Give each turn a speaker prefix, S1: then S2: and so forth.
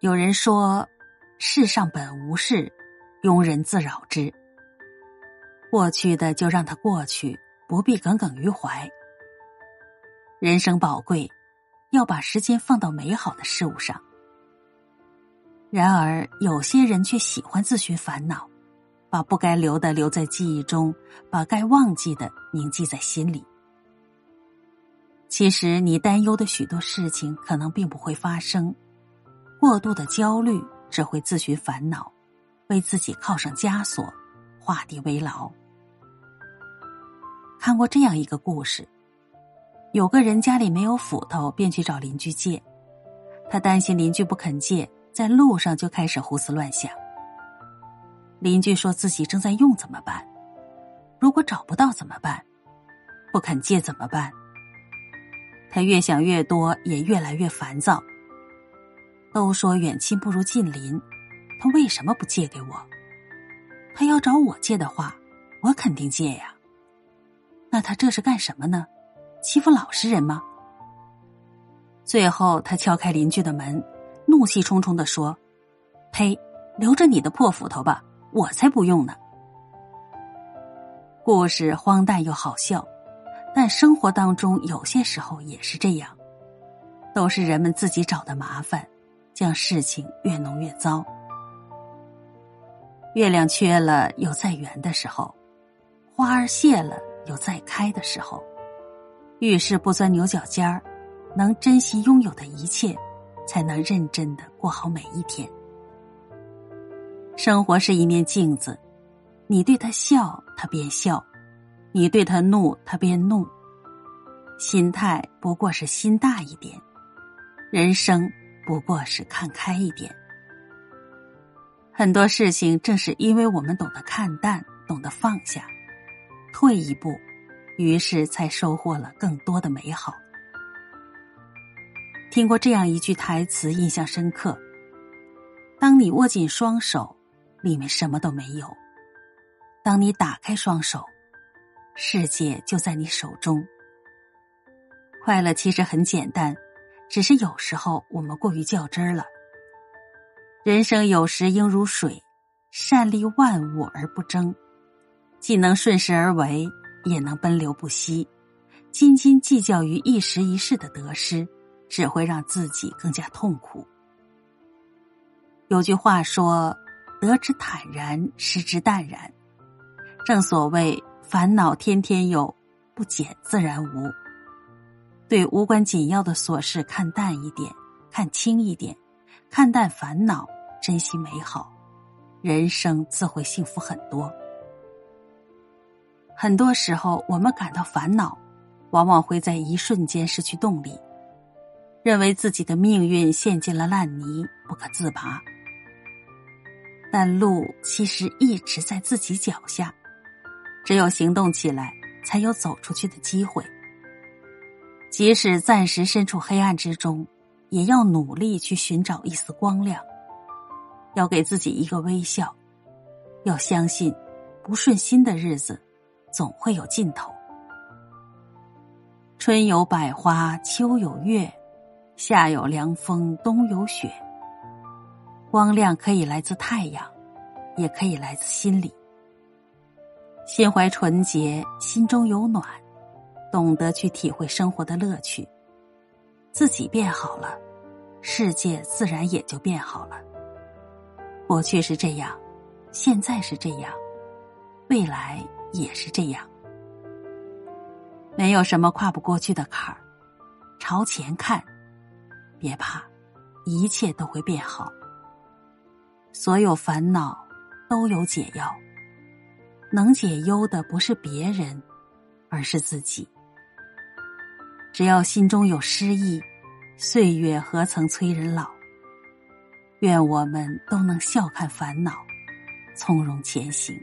S1: 有人说：“世上本无事，庸人自扰之。”过去的就让它过去，不必耿耿于怀。人生宝贵，要把时间放到美好的事物上。然而，有些人却喜欢自寻烦恼，把不该留的留在记忆中，把该忘记的铭记在心里。其实，你担忧的许多事情可能并不会发生，过度的焦虑只会自寻烦恼，为自己铐上枷锁，画地为牢。看过这样一个故事：有个人家里没有斧头，便去找邻居借，他担心邻居不肯借。在路上就开始胡思乱想。邻居说自己正在用怎么办？如果找不到怎么办？不肯借怎么办？他越想越多，也越来越烦躁。都说远亲不如近邻，他为什么不借给我？他要找我借的话，我肯定借呀。那他这是干什么呢？欺负老实人吗？最后，他敲开邻居的门。怒气冲冲的说：“呸！留着你的破斧头吧，我才不用呢。”故事荒诞又好笑，但生活当中有些时候也是这样，都是人们自己找的麻烦，将事情越弄越糟。月亮缺了有再圆的时候，花儿谢了有再开的时候。遇事不钻牛角尖儿，能珍惜拥有的一切。才能认真的过好每一天。生活是一面镜子，你对他笑，他便笑；你对他怒，他便怒。心态不过是心大一点，人生不过是看开一点。很多事情正是因为我们懂得看淡，懂得放下，退一步，于是才收获了更多的美好。听过这样一句台词，印象深刻：当你握紧双手，里面什么都没有；当你打开双手，世界就在你手中。快乐其实很简单，只是有时候我们过于较真儿了。人生有时应如水，善利万物而不争，既能顺势而为，也能奔流不息。斤斤计较于一时一事的得失。只会让自己更加痛苦。有句话说：“得之坦然，失之淡然。”正所谓“烦恼天天有，不减自然无。”对无关紧要的琐事看淡一点，看轻一点，看淡烦恼，珍惜美好，人生自会幸福很多。很多时候，我们感到烦恼，往往会在一瞬间失去动力。认为自己的命运陷进了烂泥，不可自拔。但路其实一直在自己脚下，只有行动起来，才有走出去的机会。即使暂时身处黑暗之中，也要努力去寻找一丝光亮。要给自己一个微笑，要相信，不顺心的日子，总会有尽头。春有百花，秋有月。夏有凉风，冬有雪。光亮可以来自太阳，也可以来自心里。心怀纯洁，心中有暖，懂得去体会生活的乐趣。自己变好了，世界自然也就变好了。过去是这样，现在是这样，未来也是这样。没有什么跨不过去的坎儿，朝前看。别怕，一切都会变好。所有烦恼都有解药，能解忧的不是别人，而是自己。只要心中有诗意，岁月何曾催人老？愿我们都能笑看烦恼，从容前行。